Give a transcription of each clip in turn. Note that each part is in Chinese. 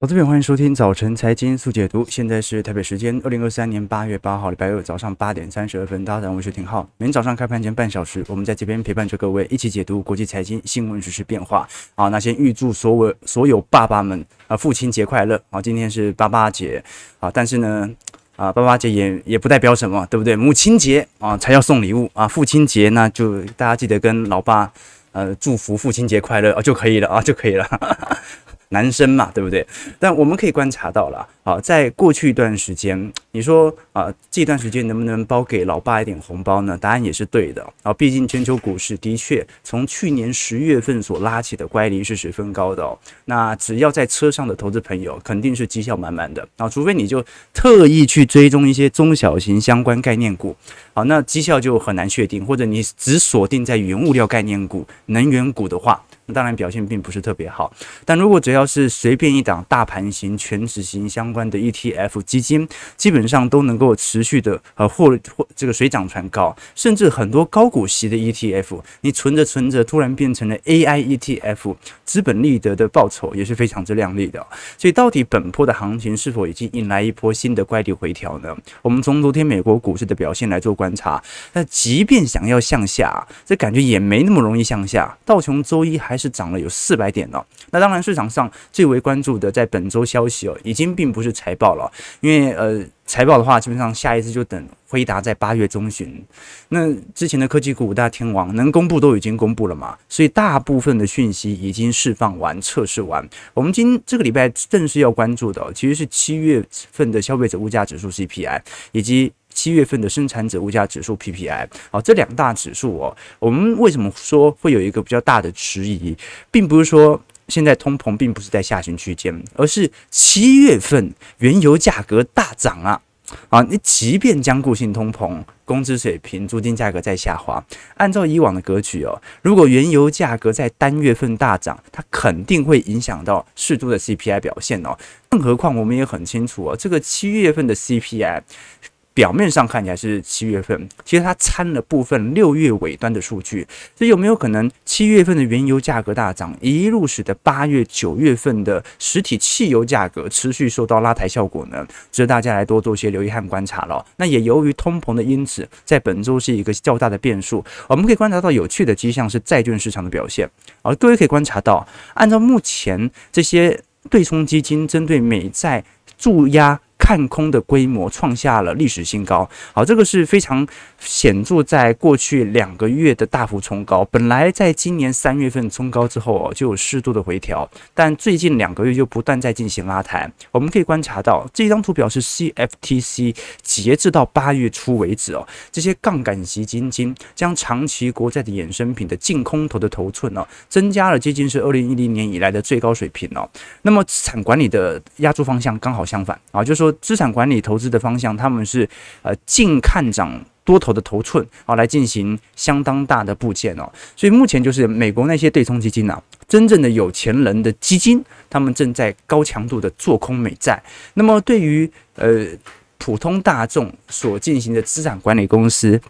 好，这边欢迎收听早晨财经速解读。现在是台北时间二零二三年八月八号礼拜二早上八点三十二分。大家好，我是廷浩。每天早上开盘前半小时，我们在这边陪伴着各位一起解读国际财经新闻、时事变化。好，那先预祝所有所有爸爸们啊，父亲节快乐！好，今天是爸爸节啊，但是呢啊，爸爸节也也不代表什么，对不对？母亲节啊才要送礼物啊，父亲节那就大家记得跟老爸呃祝福父亲节快乐啊就可以了啊就可以了。男生嘛，对不对？但我们可以观察到了，啊，在过去一段时间，你说啊，这段时间能不能包给老爸一点红包呢？答案也是对的啊。毕竟全球股市的确从去年十月份所拉起的乖离是十分高的哦。那只要在车上的投资朋友，肯定是绩效满满的啊。除非你就特意去追踪一些中小型相关概念股，好，那绩效就很难确定。或者你只锁定在原物料概念股、能源股的话。当然表现并不是特别好，但如果只要是随便一档大盘型、全指型相关的 ETF 基金，基本上都能够持续的呃或或这个水涨船高，甚至很多高股息的 ETF，你存着存着突然变成了 AI ETF，资本利得的报酬也是非常之亮丽的。所以到底本波的行情是否已经引来一波新的乖离回调呢？我们从昨天美国股市的表现来做观察，那即便想要向下，这感觉也没那么容易向下。道琼周一还是涨了有四百点哦。那当然，市场上最为关注的在本周消息哦，已经并不是财报了，因为呃，财报的话，基本上下一次就等辉达在八月中旬。那之前的科技股五大天王能公布都已经公布了嘛，所以大部分的讯息已经释放完、测试完。我们今这个礼拜正式要关注的，其实是七月份的消费者物价指数 CPI 以及。七月份的生产者物价指数 PPI，好，这两大指数哦，我们为什么说会有一个比较大的迟疑，并不是说现在通膨并不是在下行区间，而是七月份原油价格大涨啊，啊，你即便将固性通膨，工资水平、租金价格在下滑，按照以往的格局哦，如果原油价格在单月份大涨，它肯定会影响到适度的 CPI 表现哦，更何况我们也很清楚哦，这个七月份的 CPI。表面上看起来是七月份，其实它掺了部分六月尾端的数据，所以有没有可能七月份的原油价格大涨，一路使得八月、九月份的实体汽油价格持续受到拉抬效果呢？值得大家来多做些留意和观察了。那也由于通膨的因子，在本周是一个较大的变数，我们可以观察到有趣的迹象是债券市场的表现。而各位可以观察到，按照目前这些对冲基金针对美债注压。看空的规模创下了历史新高，好，这个是非常显著，在过去两个月的大幅冲高，本来在今年三月份冲高之后哦，就有适度的回调，但最近两个月就不断在进行拉抬。我们可以观察到，这张图表是 CFTC 截至到八月初为止哦，这些杠杆型基金将长期国债的衍生品的净空头的头寸哦，增加了接近是二零一零年以来的最高水平哦。那么资产管理的押注方向刚好相反啊，就是说。资产管理投资的方向，他们是呃净看涨多头的头寸啊，来进行相当大的部件哦。所以目前就是美国那些对冲基金啊，真正的有钱人的基金，他们正在高强度的做空美债。那么对于呃普通大众所进行的资产管理公司。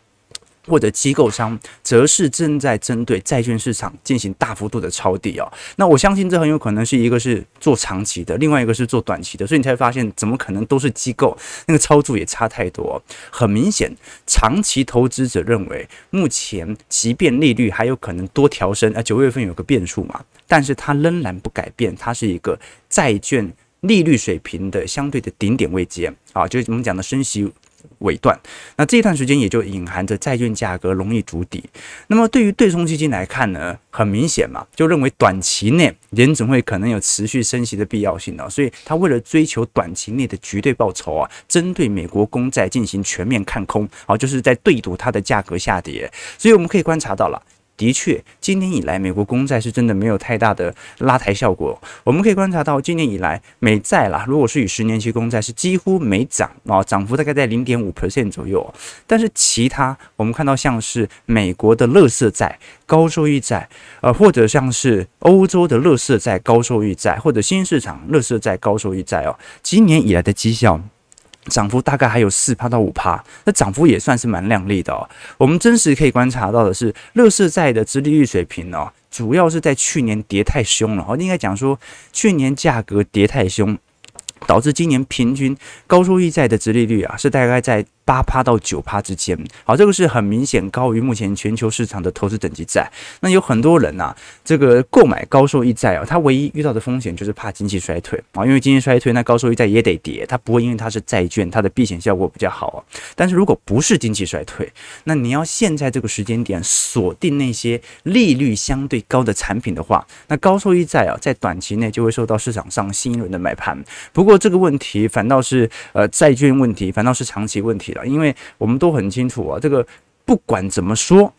或者机构商则是正在针对债券市场进行大幅度的抄底哦。那我相信这很有可能是一个是做长期的，另外一个是做短期的，所以你才发现怎么可能都是机构，那个操作也差太多。很明显，长期投资者认为，目前即便利率还有可能多调升，啊，九月份有个变数嘛，但是它仍然不改变，它是一个债券利率水平的相对的顶点位阶啊，就是我们讲的升息。尾段，那这一段时间也就隐含着债券价格容易筑底。那么对于对冲基金来看呢，很明显嘛，就认为短期内联准会可能有持续升息的必要性了，所以他为了追求短期内的绝对报酬啊，针对美国公债进行全面看空，啊，就是在对赌它的价格下跌。所以我们可以观察到了。的确，今年以来，美国公债是真的没有太大的拉抬效果。我们可以观察到，今年以来，美债啦，如果是以十年期公债，是几乎没涨啊，涨幅大概在零点五 percent 左右。但是其他，我们看到像是美国的垃圾债、高收益债，呃，或者像是欧洲的垃圾债、高收益债，或者新市场垃圾债、高收益债哦，今年以来的绩效。涨幅大概还有四趴到五趴，那涨幅也算是蛮亮丽的哦。我们真实可以观察到的是，乐视债的殖利率水平哦，主要是在去年跌太凶了哦，应该讲说去年价格跌太凶，导致今年平均高收益债的殖利率啊是大概在。八趴到九趴之间，好，这个是很明显高于目前全球市场的投资等级债。那有很多人呐、这个购买高收益债啊，他唯一遇到的风险就是怕经济衰退啊，因为经济衰退，那高收益债也得跌，它不会因为它是债券，它的避险效果比较好啊。但是如果不是经济衰退，那你要现在这个时间点锁定那些利率相对高的产品的话，那高收益债啊，在短期内就会受到市场上新一轮的买盘。不过这个问题反倒是呃债券问题，反倒是长期问题因为我们都很清楚啊，这个不管怎么说。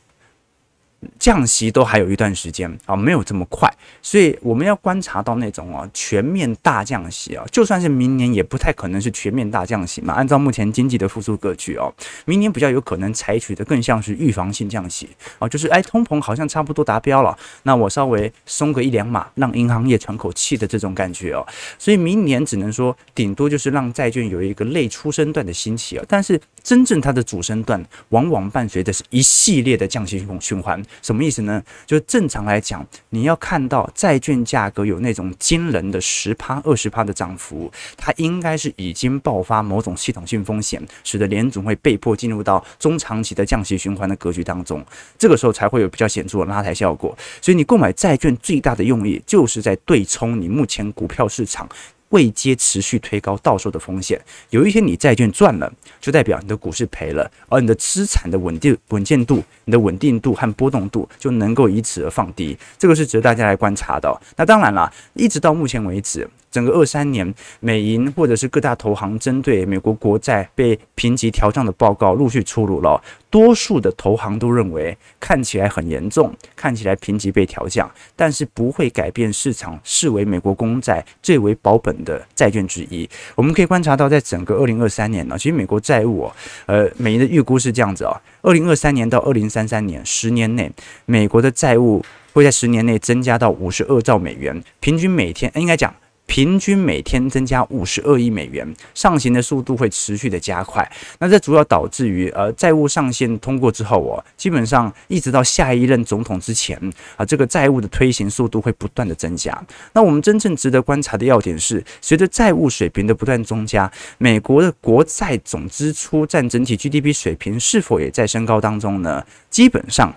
降息都还有一段时间啊，没有这么快，所以我们要观察到那种啊全面大降息啊，就算是明年也不太可能是全面大降息嘛。按照目前经济的复苏格局哦，明年比较有可能采取的更像是预防性降息啊，就是哎通膨好像差不多达标了，那我稍微松个一两码，让银行业喘口气的这种感觉哦。所以明年只能说顶多就是让债券有一个类出生段的兴起啊，但是真正它的主升段往往伴随的是一系列的降息循环。什么意思呢？就是正常来讲，你要看到债券价格有那种惊人的十趴、二十趴的涨幅，它应该是已经爆发某种系统性风险，使得联总会被迫进入到中长期的降息循环的格局当中。这个时候才会有比较显著的拉抬效果。所以你购买债券最大的用意，就是在对冲你目前股票市场。未接持续推高到手的风险，有一天你债券赚了，就代表你的股市赔了，而你的资产的稳定稳健度、你的稳定度和波动度就能够以此而放低，这个是值得大家来观察的。那当然了，一直到目前为止。整个二三年，美银或者是各大投行针对美国国债被评级调降的报告陆续出炉了。多数的投行都认为看起来很严重，看起来评级被调降，但是不会改变市场视为美国公债最为保本的债券之一。我们可以观察到，在整个二零二三年呢，其实美国债务哦，呃，美银的预估是这样子啊，二零二三年到二零三三年十年内，美国的债务会在十年内增加到五十二兆美元，平均每天应该讲。平均每天增加五十二亿美元，上行的速度会持续的加快。那这主要导致于呃债务上限通过之后哦，基本上一直到下一任总统之前啊，这个债务的推行速度会不断的增加。那我们真正值得观察的要点是，随着债务水平的不断增加，美国的国债总支出占整体 GDP 水平是否也在升高当中呢？基本上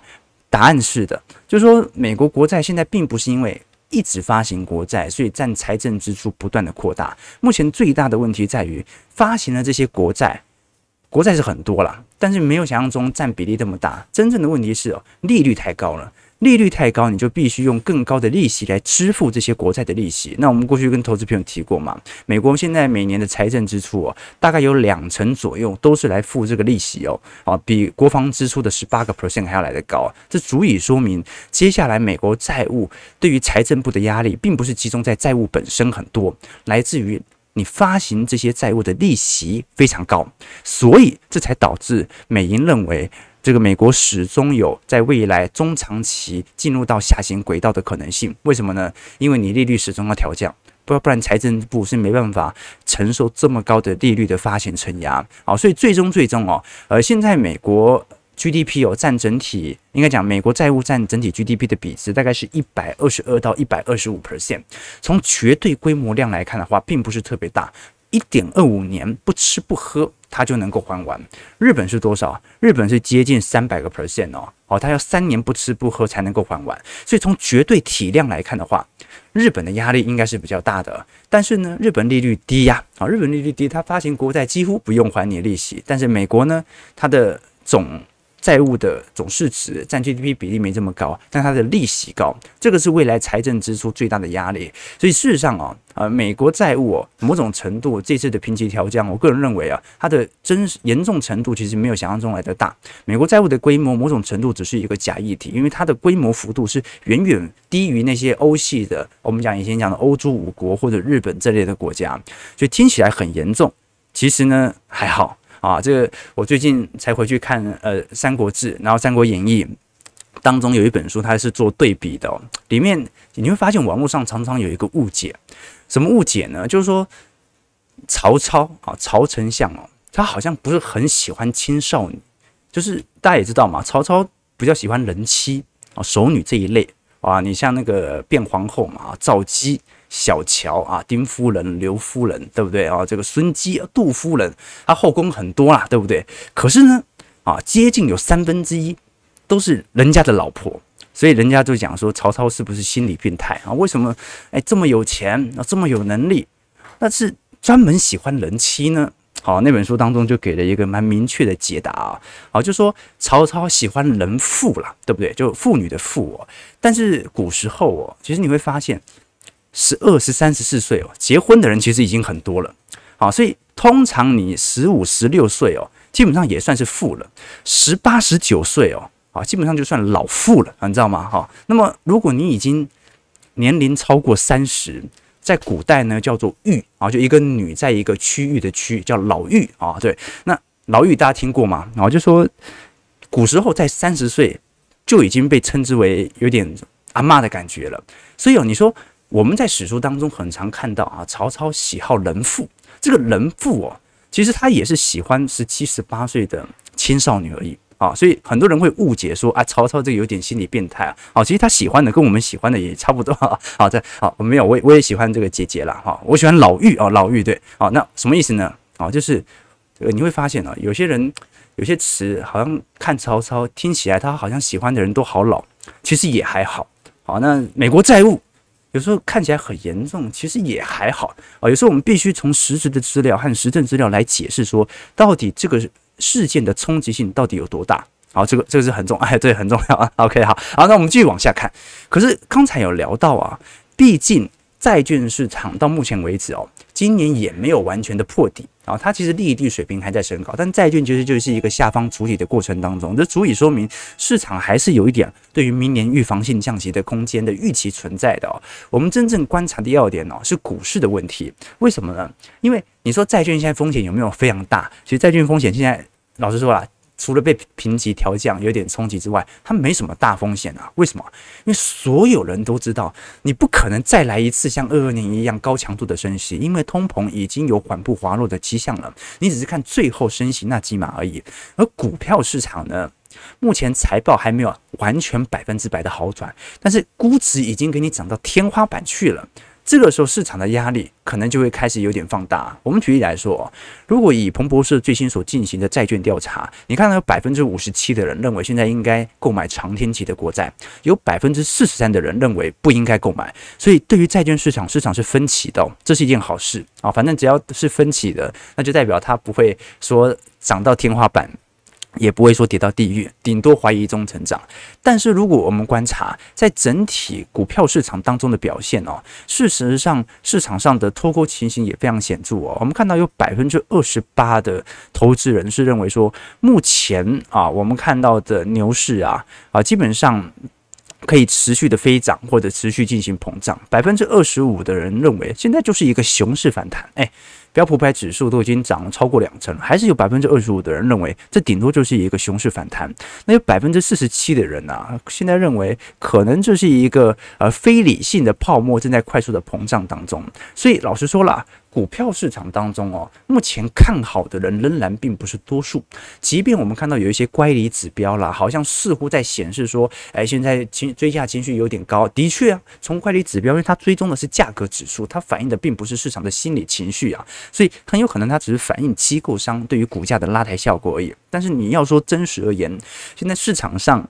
答案是的，就是说美国国债现在并不是因为。一直发行国债，所以占财政支出不断的扩大。目前最大的问题在于，发行了这些国债，国债是很多了，但是没有想象中占比例这么大。真正的问题是哦，利率太高了。利率太高，你就必须用更高的利息来支付这些国债的利息。那我们过去跟投资朋友提过嘛，美国现在每年的财政支出哦，大概有两成左右都是来付这个利息哦，啊，比国防支出的十八个 percent 还要来得高。这足以说明，接下来美国债务对于财政部的压力，并不是集中在债务本身很多，来自于你发行这些债务的利息非常高，所以这才导致美银认为。这个美国始终有在未来中长期进入到下行轨道的可能性，为什么呢？因为你利率始终要调降，不不然财政部是没办法承受这么高的利率的发行承压。啊，所以最终最终哦，呃，现在美国 GDP 哦占整体，应该讲美国债务占整体 GDP 的比值大概是一百二十二到一百二十五 percent，从绝对规模量来看的话，并不是特别大。一点二五年不吃不喝，它就能够还完。日本是多少？日本是接近三百个 percent 哦，哦，它要三年不吃不喝才能够还完。所以从绝对体量来看的话，日本的压力应该是比较大的。但是呢，日本利率低呀，啊，日本利率低，它发行国债几乎不用还你利息。但是美国呢，它的总债务的总市值占 GDP 比例没这么高，但它的利息高，这个是未来财政支出最大的压力。所以事实上啊，呃，美国债务哦，某种程度这次的评级调降，我个人认为啊，它的真实严重程度其实没有想象中来的大。美国债务的规模某种程度只是一个假议题，因为它的规模幅度是远远低于那些欧系的，我们讲以前讲的欧洲五国或者日本这类的国家，所以听起来很严重，其实呢还好。啊，这个我最近才回去看，呃，《三国志》，然后《三国演义》当中有一本书，它是做对比的。里面你会发现网络上常常有一个误解，什么误解呢？就是说，曹操啊，曹丞相哦，他好像不是很喜欢青少女，就是大家也知道嘛，曹操比较喜欢人妻啊、熟女这一类啊。你像那个卞皇后嘛，赵姬、小乔啊，丁夫人、刘夫人，对不对啊？这个孙姬、杜夫人，他后宫很多啦，对不对？可是呢，啊，接近有三分之一都是人家的老婆，所以人家就讲说曹操是不是心理变态啊？为什么哎这么有钱啊，这么有能力，但是专门喜欢人妻呢？好，那本书当中就给了一个蛮明确的解答啊。好，就说曹操喜欢人妇啦，对不对？就妇女的妇哦。但是古时候哦，其实你会发现，十二、十三、十四岁哦，结婚的人其实已经很多了。好，所以通常你十五、十六岁哦，基本上也算是妇了。十八、十九岁哦，啊，基本上就算老妇了，你知道吗？哈，那么如果你已经年龄超过三十，在古代呢，叫做嫗啊，就一个女在一个区域的区，叫老嫗啊。对，那老嫗大家听过吗？然后就说古时候在三十岁就已经被称之为有点阿妈的感觉了。所以哦，你说我们在史书当中很常看到啊，曹操喜好人妇，这个人妇哦，其实他也是喜欢十七、十八岁的青少女而已。啊，所以很多人会误解说啊，曹操这个有点心理变态啊。好，其实他喜欢的跟我们喜欢的也差不多。好，这好，我没有，我也我也喜欢这个姐姐啦。哈，我喜欢老妪啊，老妪对。好，那什么意思呢？啊，就是这个你会发现啊，有些人有些词好像看曹操听起来他好像喜欢的人都好老，其实也还好。好，那美国债务有时候看起来很严重，其实也还好。啊，有时候我们必须从实质的资料和实证资料来解释说，到底这个。事件的冲击性到底有多大？好，这个这个是很重，哎，对，很重要啊。OK，好，好，那我们继续往下看。可是刚才有聊到啊，毕竟债券市场到目前为止哦，今年也没有完全的破底啊，它其实利率水平还在升高，但债券其实就是一个下方主体的过程当中，这足以说明市场还是有一点对于明年预防性降息的空间的预期存在的哦。我们真正观察的要点哦，是股市的问题，为什么呢？因为你说债券现在风险有没有非常大？其实债券风险现在。老实说啦，除了被评级调降有点冲击之外，它没什么大风险啊。为什么？因为所有人都知道，你不可能再来一次像二二年一样高强度的升息，因为通膨已经有缓步滑落的迹象了。你只是看最后升息那几码而已。而股票市场呢，目前财报还没有完全百分之百的好转，但是估值已经给你涨到天花板去了。这个时候市场的压力可能就会开始有点放大。我们举例来说，如果以彭博社最新所进行的债券调查，你看到有百分之五十七的人认为现在应该购买长天期的国债，有百分之四十三的人认为不应该购买。所以对于债券市场，市场是分歧的，这是一件好事啊。反正只要是分歧的，那就代表它不会说涨到天花板。也不会说跌到地狱，顶多怀疑中成长。但是如果我们观察在整体股票市场当中的表现哦，事实上市场上的脱钩情形也非常显著哦。我们看到有百分之二十八的投资人是认为说，目前啊，我们看到的牛市啊啊，基本上可以持续的飞涨或者持续进行膨胀。百分之二十五的人认为现在就是一个熊市反弹，哎。标普百指数都已经涨了超过两成，还是有百分之二十五的人认为这顶多就是一个熊市反弹。那有百分之四十七的人啊，现在认为可能就是一个呃非理性的泡沫正在快速的膨胀当中。所以老实说啦。股票市场当中哦，目前看好的人仍然并不是多数。即便我们看到有一些乖离指标啦，好像似乎在显示说，哎，现在情追价情绪有点高。的确啊，从乖离指标，因为它追踪的是价格指数，它反映的并不是市场的心理情绪啊，所以很有可能它只是反映机构商对于股价的拉抬效果而已。但是你要说真实而言，现在市场上，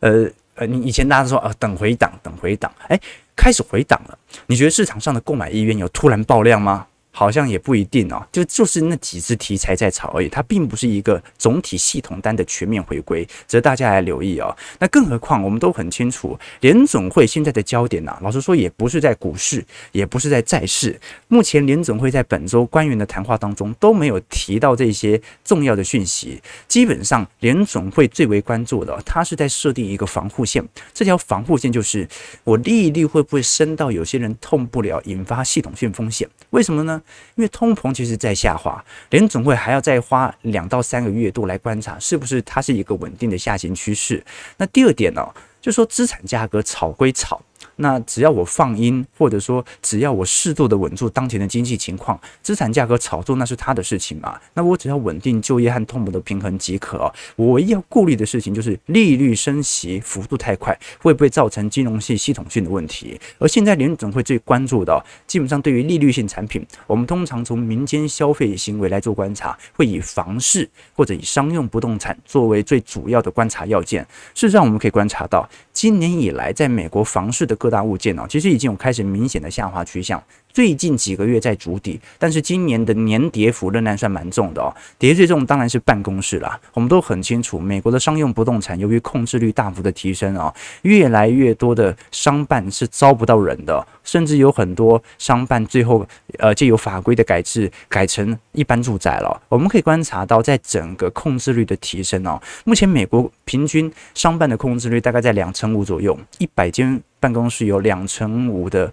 呃呃，你以前大家都说啊，等回档，等回档，哎。开始回档了，你觉得市场上的购买意愿有突然爆量吗？好像也不一定哦，就就是那几只题材在炒而已，它并不是一个总体系统单的全面回归，值得大家来留意哦。那更何况我们都很清楚，联总会现在的焦点呐，老实说也不是在股市，也不是在债市。目前联总会在本周官员的谈话当中都没有提到这些重要的讯息。基本上，联总会最为关注的，它是在设定一个防护线，这条防护线就是我利率会不会升到有些人痛不了，引发系统性风险？为什么呢？因为通膨其实在下滑，联总会还要再花两到三个月度来观察，是不是它是一个稳定的下行趋势。那第二点呢、就说资产价格炒归炒，那只要我放鹰，或者说只要我适度的稳住当前的经济情况，资产价格炒作那是他的事情嘛。那我只要稳定就业和通膨的平衡即可。我唯一要顾虑的事情就是利率升息幅度太快，会不会造成金融系系统性的问题？而现在联总会最关注的，基本上对于利率性产品，我们通常从民间消费行为来做观察，会以房市或者以商用不动产作为最主要的观察要件。事实上，我们可以观察到，今年以来在美国房市的各大物件呢，其实已经有开始明显的下滑趋向。最近几个月在筑底，但是今年的年跌幅仍然算蛮重的哦。跌最重当然是办公室啦。我们都很清楚，美国的商用不动产由于控制率大幅的提升哦，越来越多的商办是招不到人的，甚至有很多商办最后呃借由法规的改制改成一般住宅了。我们可以观察到，在整个控制率的提升哦，目前美国平均商办的控制率大概在两成五左右，一百间办公室有两成五的。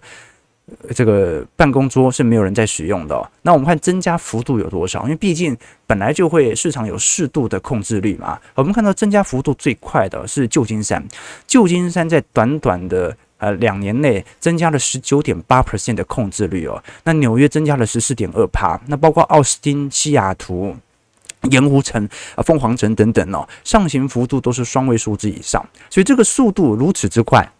这个办公桌是没有人在使用的。那我们看增加幅度有多少？因为毕竟本来就会市场有适度的控制率嘛。我们看到增加幅度最快的是旧金山，旧金山在短短的呃两年内增加了十九点八 percent 的控制率哦。那纽约增加了十四点二趴，那包括奥斯汀、西雅图、盐湖城、凤凰城等等哦，上行幅度都是双位数字以上。所以这个速度如此之快。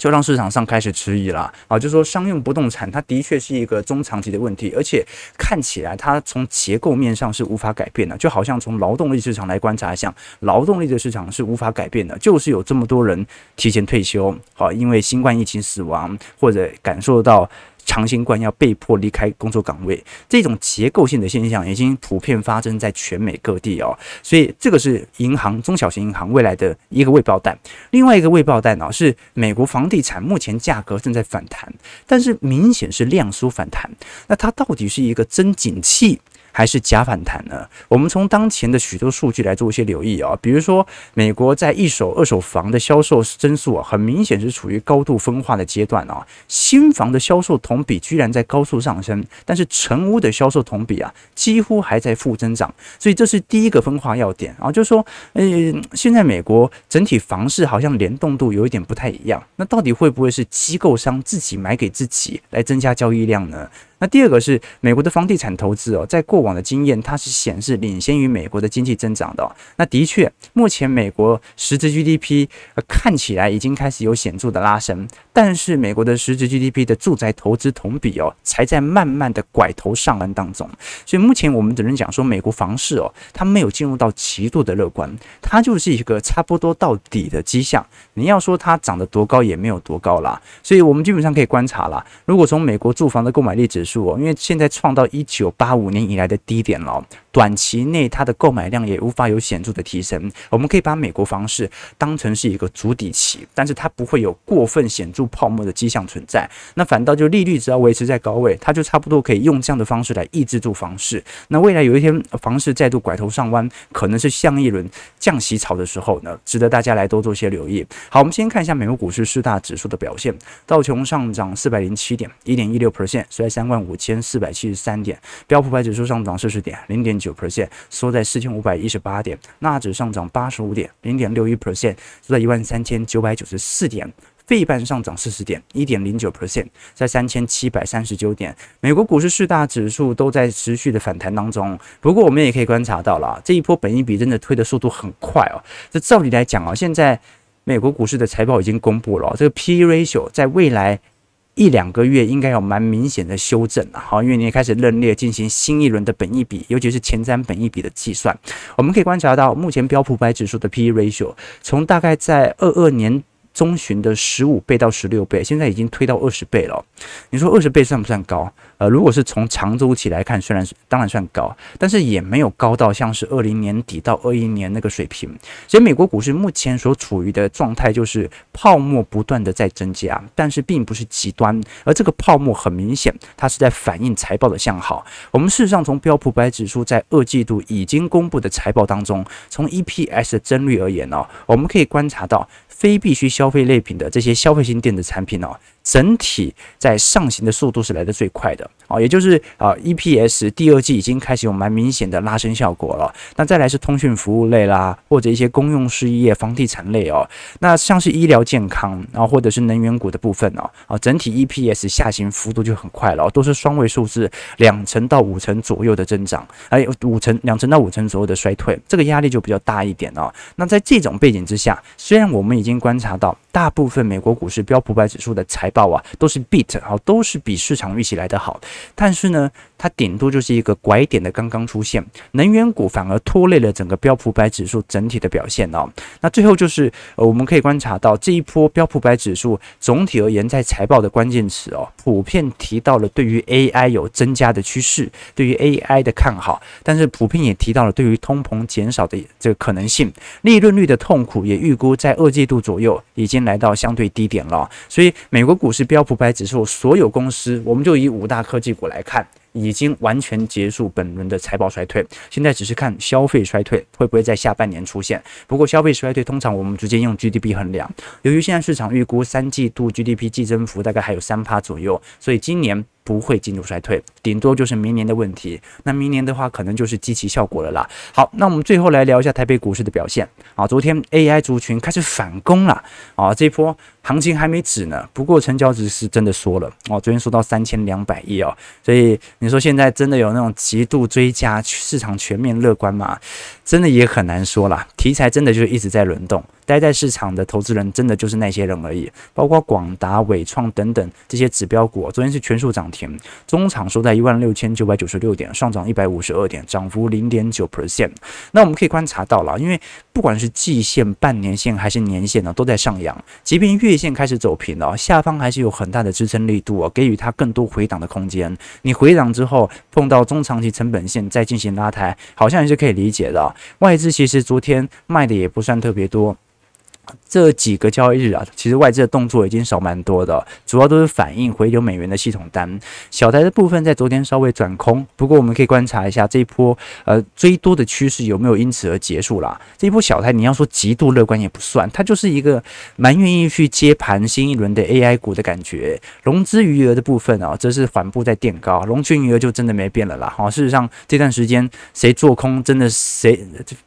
就让市场上开始迟疑了啊！就说商用不动产，它的确是一个中长期的问题，而且看起来它从结构面上是无法改变的。就好像从劳动力市场来观察，一下劳动力的市场是无法改变的，就是有这么多人提前退休，好，因为新冠疫情死亡，或者感受到。长新冠要被迫离开工作岗位，这种结构性的现象已经普遍发生在全美各地哦。所以这个是银行、中小型银行未来的一个未爆弹。另外一个未爆弹呢，是美国房地产目前价格正在反弹，但是明显是量缩反弹。那它到底是一个真景气，还是假反弹呢？我们从当前的许多数据来做一些留意啊，比如说美国在一手、二手房的销售增速啊，很明显是处于高度分化的阶段啊。新房的销售同比居然在高速上升，但是成屋的销售同比啊，几乎还在负增长。所以这是第一个分化要点啊，就是说，呃，现在美国整体房市好像联动度有一点不太一样。那到底会不会是机构商自己买给自己来增加交易量呢？那第二个是美国的房地产投资哦，在过往的经验，它是显示领先于美国的经济增长的。那的确，目前美国实质 GDP 呃看起来已经开始有显著的拉升，但是美国的实质 GDP 的住宅投资同比哦，才在慢慢的拐头上岸当中。所以目前我们只能讲说，美国房市哦，它没有进入到极度的乐观，它就是一个差不多到底的迹象。你要说它涨得多高，也没有多高啦。所以我们基本上可以观察啦，如果从美国住房的购买力指数，因为现在创到一九八五年以来的低点了，短期内它的购买量也无法有显著的提升。我们可以把美国房市当成是一个筑底期，但是它不会有过分显著泡沫的迹象存在。那反倒就利率只要维持在高位，它就差不多可以用这样的方式来抑制住房市。那未来有一天房市再度拐头上弯，可能是下一轮降息潮的时候呢，值得大家来多做些留意。好，我们先看一下美国股市四大指数的表现，道琼上涨四百零七点，一点一六 percent，收在三万五千四百七十三点；标普百指数上涨四十点，零点九 percent，收在四千五百一十八点；纳指上涨八十五点，零点六一 percent，收在一万三千九百九十四点；费半上涨四十点，一点零九 percent，在三千七百三十九点。美国股市四大指数都在持续的反弹当中。不过，我们也可以观察到了，这一波本益比真的推的速度很快哦。这照理来讲啊，现在美国股市的财报已经公布了，这个 P/E ratio 在未来。一两个月应该有蛮明显的修正了，好，因为你也开始认列进行新一轮的本益比，尤其是前瞻本益比的计算。我们可以观察到，目前标普白指数的 PE ratio 从大概在二二年中旬的十五倍到十六倍，现在已经推到二十倍了。你说二十倍算不算高？呃，如果是从长周期来看，虽然是当然算高，但是也没有高到像是二零年底到二一年那个水平。所以美国股市目前所处于的状态就是泡沫不断的在增加，但是并不是极端，而这个泡沫很明显，它是在反映财报的向好。我们事实上从标普百指数在二季度已经公布的财报当中，从 EPS 的增率而言呢，我们可以观察到非必需消费类品的这些消费性电子产品哦。整体在上行的速度是来的最快的。哦，也就是啊 EPS 第二季已经开始有蛮明显的拉升效果了。那再来是通讯服务类啦，或者一些公用事业、房地产类哦。那像是医疗健康啊，或者是能源股的部分哦，啊，整体 EPS 下行幅度就很快了，都是双位数字，两成到五成左右的增长，还有五成两成到五成左右的衰退，这个压力就比较大一点哦。那在这种背景之下，虽然我们已经观察到大部分美国股市标普百指数的财报啊，都是 beat 啊，都是比市场预期来得好，但是呢，它顶多就是一个拐点的刚刚出现，能源股反而拖累了整个标普百指数整体的表现哦。那最后就是呃，我们可以观察到这一波标普百指数总体而言，在财报的关键词哦，普遍提到了对于 AI 有增加的趋势，对于 AI 的看好，但是普遍也提到了对于通膨减少的这个可能性，利润率的痛苦也预估在二季度左右已经来到相对低点了。所以美国股市标普百指数所有公司，我们就以五大科技股来看。已经完全结束本轮的财报衰退，现在只是看消费衰退会不会在下半年出现。不过消费衰退通常我们直接用 GDP 衡量，由于现在市场预估三季度 GDP 季增幅大概还有三趴左右，所以今年。不会进入衰退，顶多就是明年的问题。那明年的话，可能就是基期效果了啦。好，那我们最后来聊一下台北股市的表现啊。昨天 AI 族群开始反攻了啊，这波行情还没止呢。不过成交值是真的缩了哦，昨天缩到三千两百亿哦。所以你说现在真的有那种极度追加，市场全面乐观吗？真的也很难说啦。题材真的就是一直在轮动。待在市场的投资人真的就是那些人而已，包括广达、伟创等等这些指标股，昨天是全数涨停，中场收在一万六千九百九十六点，上涨一百五十二点，涨幅零点九 percent。那我们可以观察到了，因为不管是季线、半年线还是年线呢，都在上扬，即便月线开始走平了，下方还是有很大的支撑力度啊，给予它更多回档的空间。你回档之后碰到中长期成本线再进行拉抬，好像也是可以理解的。外资其实昨天卖的也不算特别多。这几个交易日啊，其实外资的动作已经少蛮多的，主要都是反映回流美元的系统单。小台的部分在昨天稍微转空，不过我们可以观察一下这一波呃追多的趋势有没有因此而结束啦。这一波小台你要说极度乐观也不算，它就是一个蛮愿意去接盘新一轮的 AI 股的感觉。融资余额的部分啊，则是缓步在垫高，融券余额就真的没变了啦。好，事实上这段时间谁做空，真的谁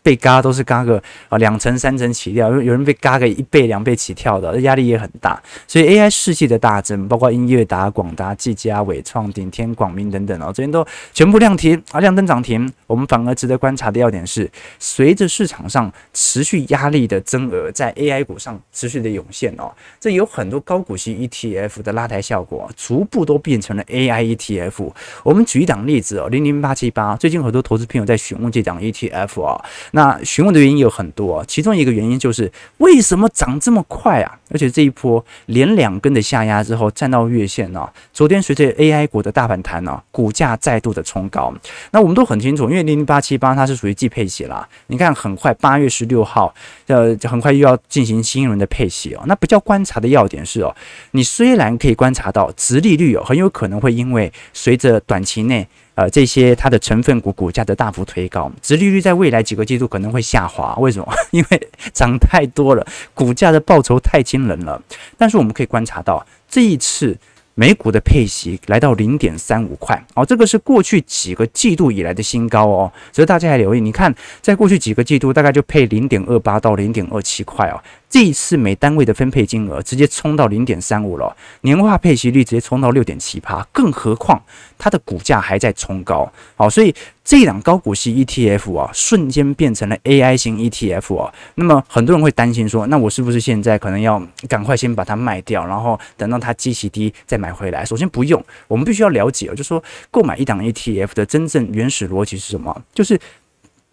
被嘎都是嘎个啊两层三层起掉，有人被嘎。大概一倍两倍起跳的，压力也很大，所以 AI 世纪的大增，包括音乐达、广达、技嘉、伟创、鼎天、广明等等哦，这边都全部亮停啊，亮灯涨停。我们反而值得观察的要点是，随着市场上持续压力的增额，在 AI 股上持续的涌现哦，这有很多高股息 ETF 的拉抬效果，逐步都变成了 AI ETF。我们举一档例子哦，零零八七八，最近很多投资朋友在询问这档 ETF 啊，那询问的原因有很多，其中一个原因就是为为什么涨这么快啊？而且这一波连两根的下压之后，站到月线呢、昨天随着 AI 股的大反弹呢、股价再度的冲高。那我们都很清楚，因为零零八七八它是属于季配息啦。你看，很快八月十六号，呃，很快又要进行新一轮的配息哦。那比较观察的要点是哦，你虽然可以观察到殖利率哦，很有可能会因为随着短期内。呃，这些它的成分股股价的大幅推高，殖利率在未来几个季度可能会下滑。为什么？因为涨太多了，股价的报酬太惊人了。但是我们可以观察到，这一次美股的配息来到零点三五块，哦，这个是过去几个季度以来的新高哦。所以大家还留意，你看，在过去几个季度大概就配零点二八到零点二七块哦。这一次每单位的分配金额直接冲到零点三五了，年化配息率直接冲到六点七趴，更何况它的股价还在冲高，好，所以这档高股息 ETF 啊，瞬间变成了 AI 型 ETF 啊。那么很多人会担心说，那我是不是现在可能要赶快先把它卖掉，然后等到它基息低再买回来？首先不用，我们必须要了解，就是说购买一档 ETF 的真正原始逻辑是什么？就是。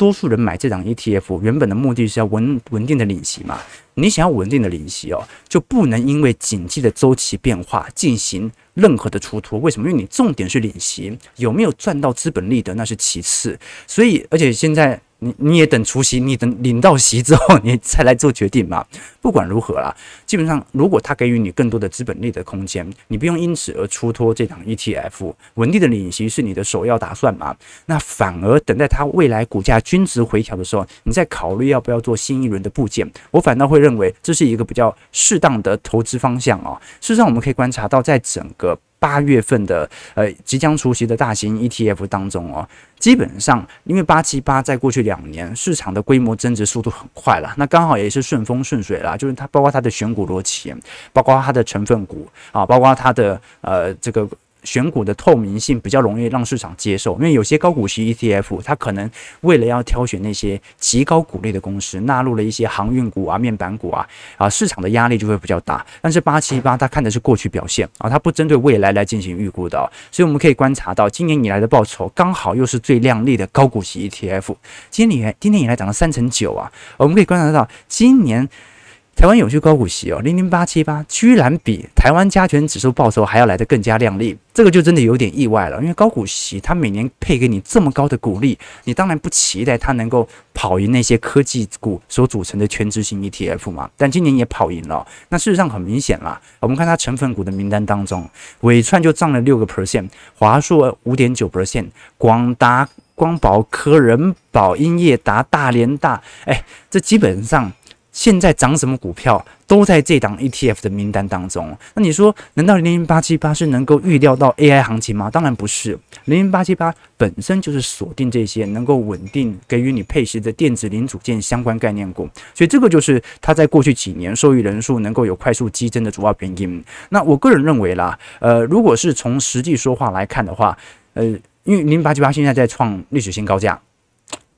多数人买这档 ETF 原本的目的是要稳稳定的领息嘛？你想要稳定的领息哦，就不能因为经济的周期变化进行任何的出脱。为什么？因为你重点是领息，有没有赚到资本利得那是其次。所以，而且现在你你也等除息，你等领到息之后，你再来做决定嘛。不管如何啦，基本上如果它给予你更多的资本利的空间，你不用因此而出脱这档 ETF，稳定的领息是你的首要打算嘛。那反而等待它未来股价均值回调的时候，你再考虑要不要做新一轮的部件。我反倒会认为这是一个比较适当的投资方向啊。事实上，我们可以观察到，在整个八月份的呃即将出席的大型 ETF 当中哦，基本上因为八七八在过去两年市场的规模增值速度很快了，那刚好也是顺风顺水啦，就是它包括它的选股逻辑，包括它的成分股啊，包括它的呃这个。选股的透明性比较容易让市场接受，因为有些高股息 ETF，它可能为了要挑选那些极高股利的公司，纳入了一些航运股啊、面板股啊，啊，市场的压力就会比较大。但是八七八它看的是过去表现啊，它不针对未来来进行预估的，所以我们可以观察到今年以来的报酬刚好又是最亮丽的高股息 ETF，今年今年以来涨了三成九啊，我们可以观察到今年。台湾永续高股息哦，零零八七八居然比台湾加权指数报酬还要来得更加亮丽，这个就真的有点意外了。因为高股息它每年配给你这么高的股利，你当然不期待它能够跑赢那些科技股所组成的权值型 ETF 嘛。但今年也跑赢了，那事实上很明显啦。我们看它成分股的名单当中，纬创就涨了六个 percent，华硕五点九 percent，广达、光宝科、仁宝、英业达、大连大，哎，这基本上。现在涨什么股票都在这档 ETF 的名单当中。那你说，难道零零八七八是能够预料到 AI 行情吗？当然不是。零零八七八本身就是锁定这些能够稳定给予你配息的电子零组件相关概念股，所以这个就是它在过去几年受益人数能够有快速激增的主要原因。那我个人认为啦，呃，如果是从实际说话来看的话，呃，因为零零八七八现在在创历史新高价。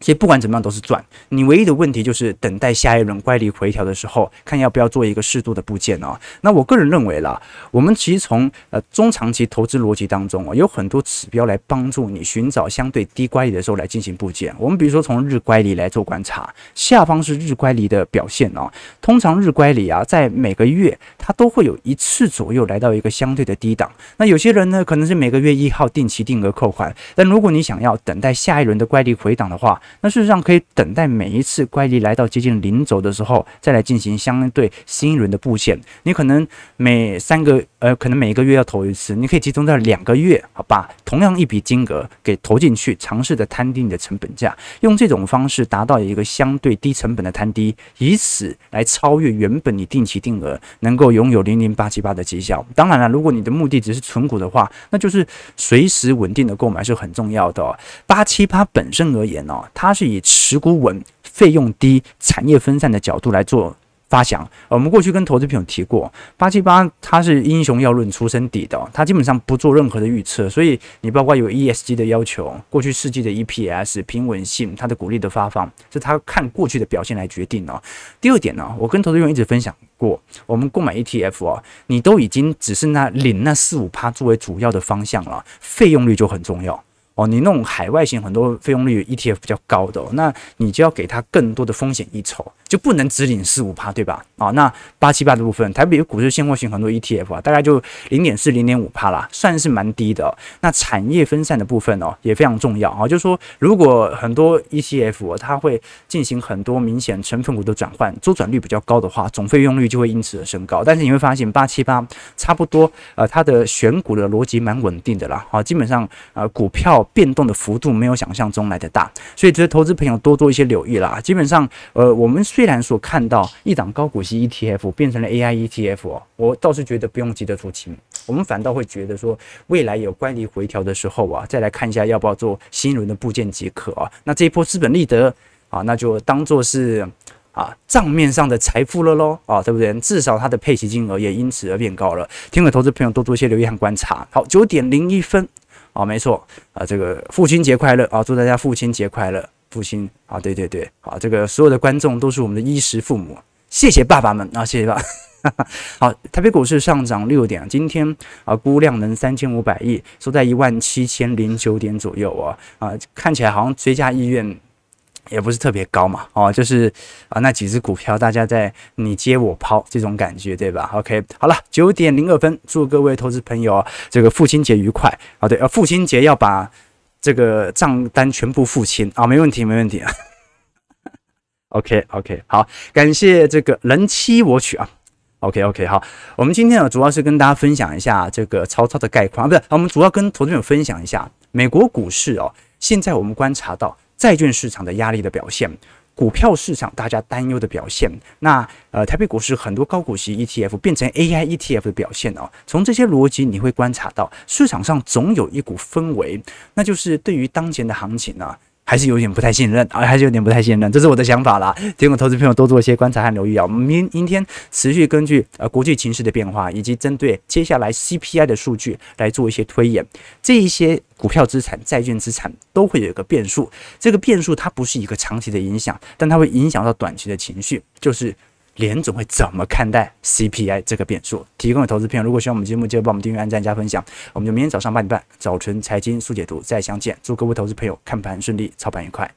其实不管怎么样都是赚，你唯一的问题就是等待下一轮乖离回调的时候，看要不要做一个适度的部件哦。那我个人认为啦，我们其实从呃中长期投资逻辑当中啊，有很多指标来帮助你寻找相对低乖离的时候来进行部件。我们比如说从日乖离来做观察，下方是日乖离的表现哦。通常日乖离啊，在每个月它都会有一次左右来到一个相对的低档。那有些人呢，可能是每个月一号定期定额扣款，但如果你想要等待下一轮的乖离回档的话，那事实上可以等待每一次乖离来到接近零轴的时候，再来进行相对新一轮的布线。你可能每三个呃，可能每一个月要投一次，你可以集中在两个月，好吧？同样一笔金额给投进去，尝试着摊低你的成本价，用这种方式达到一个相对低成本的摊低，以此来超越原本你定期定额能够拥有零零八七八的绩效。当然了，如果你的目的只是存股的话，那就是随时稳定的购买是很重要的。八七八本身而言哦，它是以持股稳、费用低、产业分散的角度来做发想。我们过去跟投资朋友提过，八七八它是英雄要论出身底的，它基本上不做任何的预测，所以你包括有 ESG 的要求，过去世纪的 EPS 平稳性，它的股利的发放，是它看过去的表现来决定哦。第二点呢，我跟投资朋友一直分享过，我们购买 ETF 哦，你都已经只是那领那四五趴作为主要的方向了，费用率就很重要。哦，你那种海外型很多费用率 ETF 比较高的，哦，那你就要给它更多的风险一筹，就不能只领四五趴，对吧？啊，那八七八的部分，台北股市现货型很多 ETF 啊，大概就零点四、零点五趴啦，算是蛮低的，那产业分散的部分哦，也非常重要啊，就是说如果很多 ETF 它会进行很多明显成分股的转换，周转率比较高的话，总费用率就会因此而升高。但是你会发现八七八差不多，呃，它的选股的逻辑蛮稳定的啦，啊，基本上呃股票。变动的幅度没有想象中来的大，所以觉得投资朋友多做一些留意啦。基本上，呃，我们虽虽然所看到一档高股息 ETF 变成了 AI ETF，我倒是觉得不用急着出清，我们反倒会觉得说，未来有乖离回调的时候啊，再来看一下要不要做新一轮的部件即可啊。那这一波资本利得啊，那就当做是啊账面上的财富了喽啊，对不对？至少它的配息金额也因此而变高了。听了投资朋友多做一些留意和观察。好，九点零一分。啊，没错啊，这个父亲节快乐啊！祝大家父亲节快乐，父亲啊，对对对，啊，这个所有的观众都是我们的衣食父母，谢谢爸爸们啊，谢谢爸爸。好，台北股市上涨六点，今天啊，估量能三千五百亿，收在一万七千零九点左右啊，啊，看起来好像追加意愿。也不是特别高嘛，哦，就是啊，那几只股票大家在你接我抛这种感觉，对吧？OK，好了，九点零二分，祝各位投资朋友这个父亲节愉快啊！对，呃，父亲节要把这个账单全部付清啊，没问题，没问题啊。OK OK，好，感谢这个人妻我娶啊。OK OK，好，我们今天啊主要是跟大家分享一下这个曹操的概况啊，不是，我们主要跟投资朋友分享一下美国股市哦。现在我们观察到债券市场的压力的表现，股票市场大家担忧的表现，那呃台北股市很多高股息 ETF 变成 AI ETF 的表现哦。从这些逻辑你会观察到市场上总有一股氛围，那就是对于当前的行情呢。还是有点不太信任啊，还是有点不太信任，这是我的想法啦。提供投资朋友多做一些观察和留意啊。我们明明天持续根据呃国际情势的变化，以及针对接下来 CPI 的数据来做一些推演。这一些股票资产、债券资产都会有一个变数，这个变数它不是一个长期的影响，但它会影响到短期的情绪，就是。联总会怎么看待 CPI 这个变数？提供的投资片。如果喜欢我们节目，记得帮我们订阅、按赞、加分享。我们就明天早上八点半，早晨财经速解读再相见。祝各位投资朋友看盘顺利，操盘愉快。